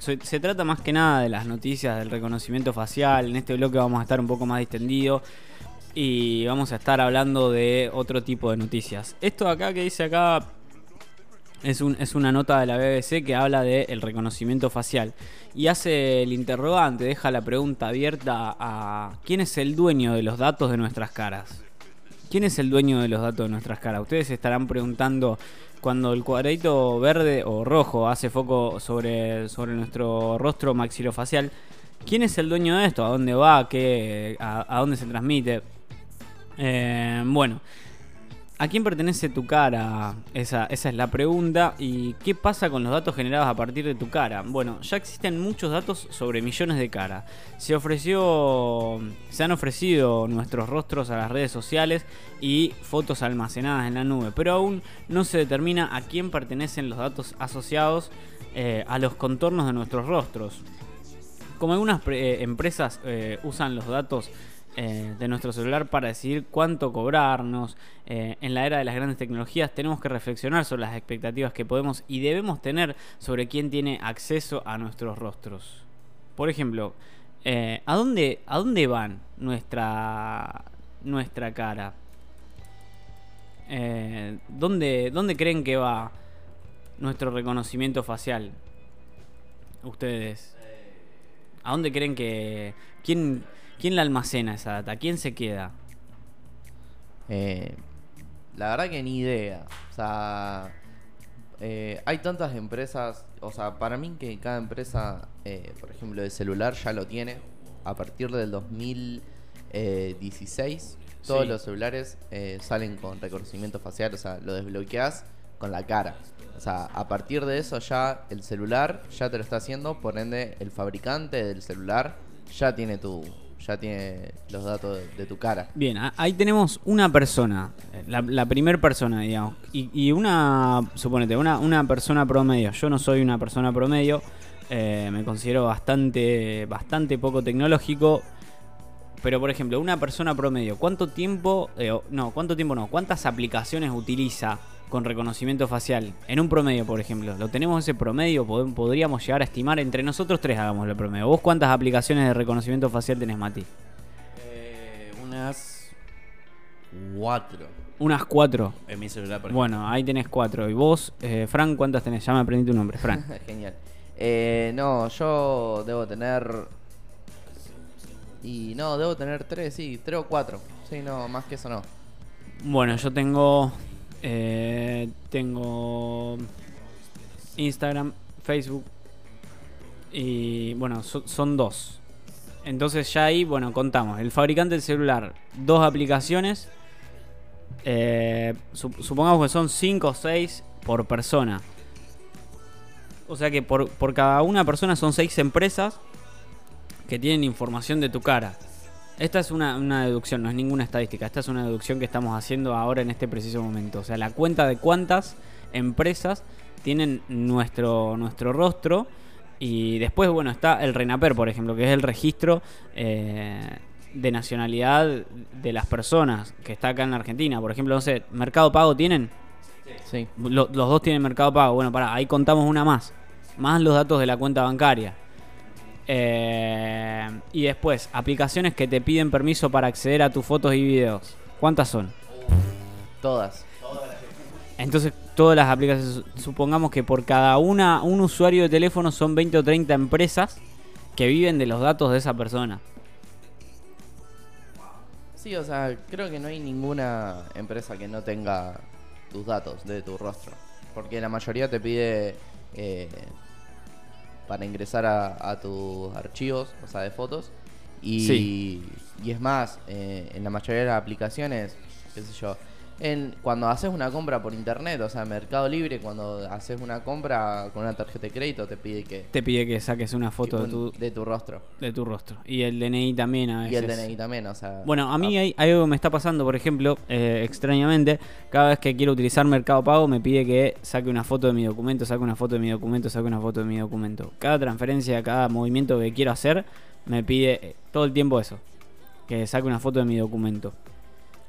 se, trata más que nada de las noticias del reconocimiento facial. En este bloque vamos a estar un poco más distendido y vamos a estar hablando de otro tipo de noticias. Esto acá que dice acá es, un, es una nota de la BBC que habla del reconocimiento facial y hace el interrogante, deja la pregunta abierta a quién es el dueño de los datos de nuestras caras. ¿Quién es el dueño de los datos de nuestras caras? Ustedes estarán preguntando cuando el cuadradito verde o rojo hace foco sobre, sobre nuestro rostro maxilofacial. ¿Quién es el dueño de esto? ¿A dónde va? ¿Qué, a, a dónde se transmite? Eh, bueno, ¿a quién pertenece tu cara? Esa, es la pregunta. ¿Y qué pasa con los datos generados a partir de tu cara? Bueno, ya existen muchos datos sobre millones de caras. Se ofreció. Se han ofrecido nuestros rostros a las redes sociales y fotos almacenadas en la nube. Pero aún no se determina a quién pertenecen los datos asociados eh, a los contornos de nuestros rostros. Como algunas eh, empresas eh, usan los datos eh, de nuestro celular para decidir cuánto cobrarnos. Eh, en la era de las grandes tecnologías tenemos que reflexionar sobre las expectativas que podemos y debemos tener sobre quién tiene acceso a nuestros rostros. Por ejemplo, eh, ¿a, dónde, ¿a dónde van nuestra, nuestra cara? Eh, ¿dónde, ¿Dónde creen que va nuestro reconocimiento facial? Ustedes. ¿A dónde creen que... ¿Quién, quién la almacena esa data? ¿Quién se queda? Eh, la verdad que ni idea. O sea, eh, hay tantas empresas. O sea, para mí que cada empresa, eh, por ejemplo, de celular ya lo tiene. A partir del 2016, todos Sí. los celulares eh, salen con reconocimiento facial. O sea, lo desbloqueas con la cara. O sea, a partir de eso ya el celular ya te lo está haciendo. Por ende, el fabricante del celular ya tiene tu... Ya tiene los datos de, tu cara. Bien, ahí tenemos una persona, eh, la, la primer persona, digamos, y, una, suponete, una, una persona promedio. Yo no soy una persona promedio, eh, me considero bastante, bastante poco tecnológico, pero por ejemplo, una persona promedio, ¿cuánto tiempo, eh, no, cuánto tiempo no, cuántas aplicaciones utiliza con reconocimiento facial? En un promedio, por ejemplo, ¿lo tenemos ese promedio? Pod- Podríamos llegar a estimar, entre nosotros tres hagamos el promedio. ¿Vos cuántas aplicaciones de reconocimiento facial tenés, Mati? Eh, unas cuatro Unas cuatro. en mi celular, por Bueno, ahí tenés cuatro. ¿Y vos, eh, Fran, cuántas tenés? Ya me aprendí tu nombre, Fran. Genial. Eh, no, yo debo tener. Y no, debo tener tres, sí, tres o cuatro. Sí, no, más que eso no. bueno, yo tengo. Eh, tengo. Instagram, Facebook. Y bueno, so- son dos. Entonces ya ahí, bueno, contamos. El fabricante del celular, dos aplicaciones. Eh, sup- supongamos que son 5 o 6 por persona. O sea que por, por cada una persona son 6 empresas que tienen información de tu cara. Esta es una, una deducción, no es ninguna estadística. Esta es una deducción que estamos haciendo ahora en este preciso momento. O sea, la cuenta de cuántas empresas tienen nuestro, nuestro rostro. Y después, bueno, está el RENAPER, por ejemplo, que es el registro eh, de nacionalidad de las personas que está acá en la Argentina. Por ejemplo, no sé, ¿Mercado Pago tienen? Sí. Lo- los dos tienen Mercado Pago. Bueno, pará, ahí contamos una más. Más los datos de la cuenta bancaria. Eh, y después, aplicaciones que te piden permiso para acceder a tus fotos y videos. ¿Cuántas son? Todas. Entonces, todas las aplicaciones, supongamos que por cada una, un usuario de teléfono son 20 o 30 empresas que viven de los datos de esa persona. Sí, o sea, creo que no hay ninguna empresa que no tenga tus datos de tu rostro. Porque la mayoría te pide eh, para ingresar a, a tus archivos, o sea, de fotos. Y, Sí. y es más, eh, en la mayoría de las aplicaciones, qué sé yo, en, cuando haces una compra por internet, o sea, Mercado Libre, cuando haces una compra con una tarjeta de crédito, te pide que Te pide que saques una foto de tu, de tu rostro. de tu rostro. Y el DNI también a Y el veces. DNI también, o sea. Bueno, a mí ah, hay, hay algo que me está pasando, por ejemplo, eh, extrañamente, cada vez que quiero utilizar Mercado Pago me pide que saque una foto de mi documento, saque una foto de mi documento, saque una foto de mi documento. Cada transferencia, cada movimiento que quiero hacer, me pide eh, todo el tiempo eso, que saque una foto de mi documento.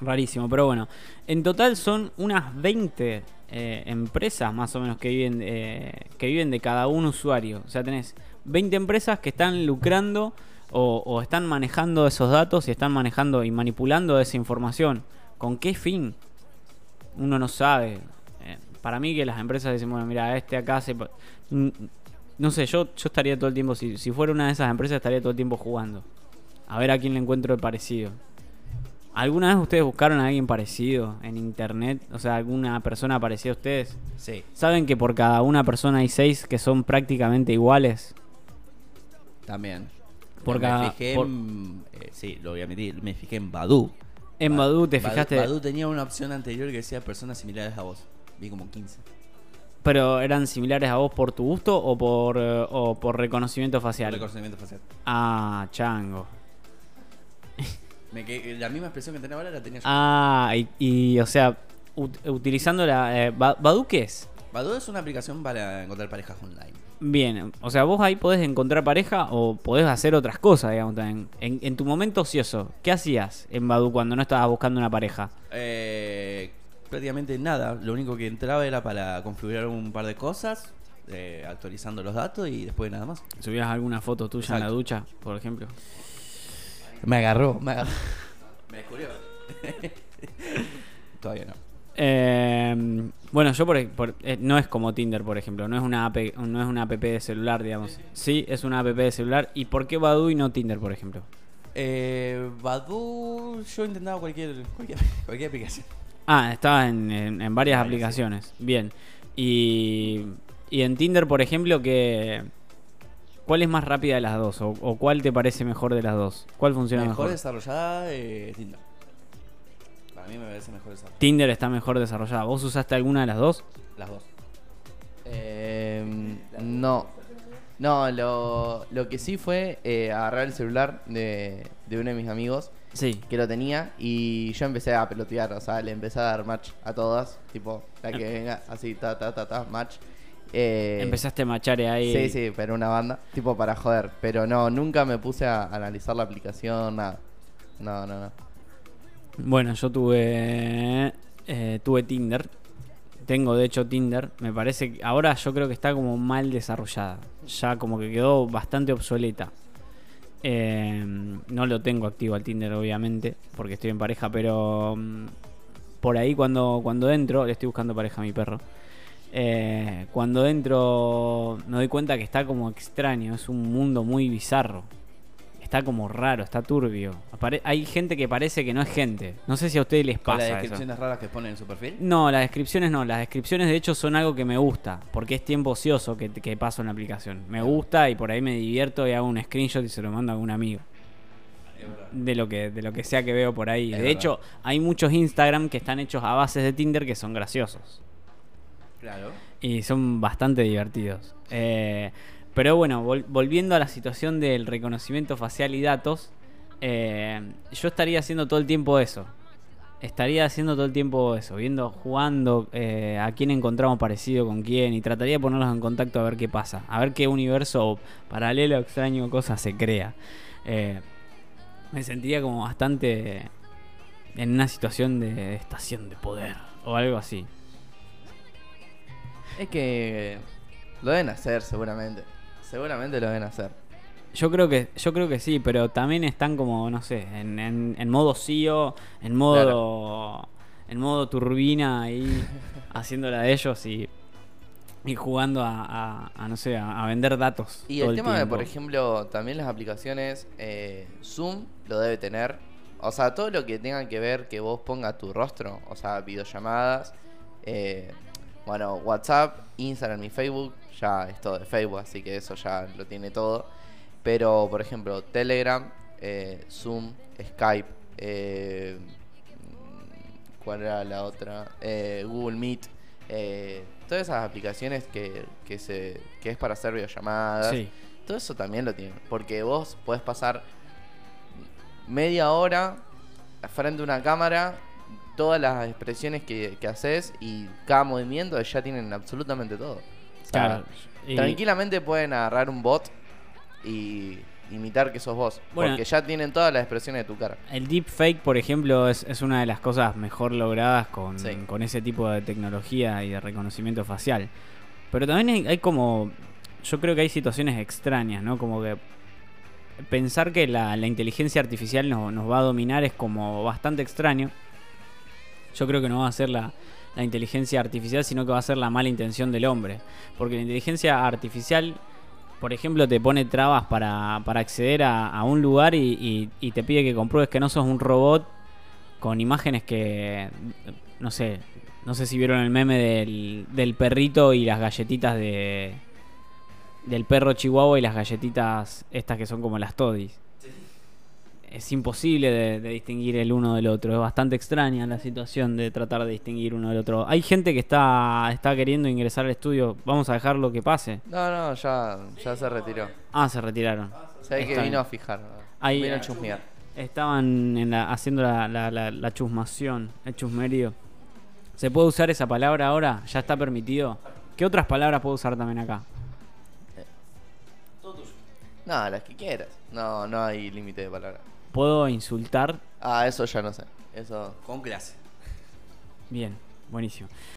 Rarísimo, pero bueno, en total son unas 20 eh, empresas más o menos que viven, eh, que viven de cada un usuario. O sea, tenés 20 empresas que están lucrando o, están manejando esos datos y están manejando y manipulando esa información. ¿Con qué fin? Uno no sabe. Eh, para mí que las empresas dicen, bueno, mira, este acá se... No sé, yo, yo estaría todo el tiempo, si, si fuera una de esas empresas, estaría todo el tiempo jugando. A ver a quién le encuentro el parecido. ¿Alguna vez ustedes buscaron a alguien parecido en internet? O sea, alguna persona parecida a ustedes. Sí. ¿Saben que por cada una persona hay seis que son prácticamente iguales? También. Por me fijé por- en. eh, sí, lo voy a admitir. Me fijé en Badu. En Badu te Badu- fijaste, Badu tenía una opción anterior que decía personas similares a vos. Vi como 15. pero eran similares a vos por tu gusto o por, eh, o por reconocimiento Por facial. reconocimiento facial. Ah, chango. Me quedé- la misma expresión que tenía ahora la tenía yo. Ah, y, y, o sea, ut- utilizando la... eh, Ba- ¿Badu qué es? Badu es una aplicación para encontrar parejas online. Bien, o sea, vos ahí podés encontrar pareja o podés hacer otras cosas, digamos, también. En, en tu momento ocioso, ¿qué hacías en Badu cuando no estabas buscando una pareja? Eh, prácticamente nada. Lo único que entraba era para configurar un par de cosas, eh, actualizando los datos y después nada más. ¿Subías alguna foto tuya en la Exacto. ducha, por ejemplo? Me agarró, me agarró. me descubrió. Todavía no. Eh, bueno, yo por, por- eh, no es como Tinder, por ejemplo, no es una app, no es una app de celular, digamos. Sí, es una app de celular. ¿Y por qué Badu y no Tinder, por ejemplo? Eh, Badu, yo intentaba cualquier, cualquier, cualquier aplicación. Ah, estaba en, en- en varias aplicaciones. Bien. Y, y en Tinder, por ejemplo, que ¿cuál es más rápida de las dos? O, o cuál te parece mejor de las dos? ¿Cuál funciona Mejor, mejor? desarrollada eh, Tinder. Para mí me parece mejor desarrollada. Tinder está mejor desarrollada. ¿Vos usaste alguna de las dos? Las dos. Eh, no. No, lo, lo que sí fue eh, agarrar el celular de, de uno de mis amigos Sí. que lo tenía y yo empecé a pelotear, o sea, le empecé a dar match a todas, tipo, la que venga, así, ta, ta, ta, ta, match. Eh, Empezaste a machar ahí. Sí, sí, pero una banda, tipo para joder, pero no, nunca me puse a analizar la aplicación, nada. No, no, no. Bueno, yo tuve eh, tuve Tinder. Tengo de hecho Tinder. Me parece que ahora yo creo que está como mal desarrollada. Ya como que quedó bastante obsoleta. Eh, no lo tengo activo al Tinder, obviamente, porque estoy en pareja, pero mm, por ahí cuando, cuando entro, le estoy buscando pareja a mi perro. Eh, cuando entro me doy cuenta que está como extraño, es un mundo muy bizarro. Está como raro, está turbio. Apare- hay gente que parece que no es gente. No sé si a ustedes les pasa las eso. descripciones raras que ponen en su perfil. No, las descripciones no. Las descripciones de hecho son algo que me gusta. Porque es tiempo ocioso que, que paso en la aplicación. Me gusta y por ahí me divierto y hago un screenshot y se lo mando a algún amigo. De lo que, de lo que sea que veo por ahí. Es de verdad. hecho, hay muchos Instagram que están hechos a bases de Tinder que son graciosos. Y son bastante divertidos. Eh, pero bueno, vol- volviendo a la situación del reconocimiento facial y datos, eh, yo estaría haciendo todo el tiempo eso. Estaría haciendo todo el tiempo eso, viendo, jugando eh, a quién encontramos parecido con quién y trataría de ponerlos en contacto a ver qué pasa, a ver qué universo paralelo, extraño, cosa se crea. Me sentiría como bastante en una situación de estación de poder o algo así. Es que lo deben hacer seguramente. Seguramente lo deben hacer. Yo creo que, yo creo que sí, pero también están como, no sé, en, en, en modo CEO, en modo. En modo turbina ahí, haciéndola de ellos y. Y jugando a, a- a, no sé, a, vender datos. Y todo el tema de, por ejemplo, también las aplicaciones, eh, Zoom lo debe tener. O sea, todo lo que tenga que ver que vos pongas tu rostro, o sea, videollamadas, eh, bueno, WhatsApp, Instagram y Facebook, ya es todo de Facebook, así que eso ya lo tiene todo. Pero, por ejemplo, Telegram, eh, Zoom, Skype, eh, ¿cuál era la otra? Eh, Google Meet, eh, todas esas aplicaciones que, que, se, que es para hacer videollamadas. Sí. Todo eso también lo tiene. Porque vos podés pasar media hora frente a una cámara, todas las expresiones que, que haces y cada movimiento ya tienen absolutamente todo. O sea, Claro. y- Tranquilamente pueden agarrar un bot y imitar que sos vos. Bueno. porque ya tienen todas las expresiones de tu cara. El deepfake, por ejemplo, es, es una de las cosas mejor logradas con, Sí. con ese tipo de tecnología y de reconocimiento facial. Pero también hay, hay como. yo creo que hay situaciones extrañas, ¿no? Como que pensar que la, la inteligencia artificial no- nos va a dominar es como bastante extraño. Yo creo que no va a ser la, la inteligencia artificial, sino que va a ser la mala intención del hombre. Porque la inteligencia artificial, por ejemplo, te pone trabas para, para acceder a, a un lugar y, y- te pide que compruebes que no sos un robot con imágenes que, no sé, no sé si vieron el meme del, del perrito y las galletitas de... Del perro chihuahua y las galletitas estas que son como las toddies. Es imposible de, de distinguir el uno del otro. Es bastante extraña la situación de tratar de distinguir uno del otro. Hay gente que está, está queriendo ingresar al estudio. Vamos a dejarlo que pase. No, no, ya, ya se retiró. Ah, se retiraron. Se ve que vino a fijar. Ahí, vino a eh, chusmear. Estaban en la- haciendo la, la, la- la chusmación, el chusmerío. ¿Se puede usar esa palabra ahora? ¿Ya está permitido? ¿Qué otras palabras puedo usar también acá? No, las que quieras. No, no hay límite de palabras. ¿Puedo insultar? Ah, eso ya no sé. Eso. Con clase. Bien, buenísimo.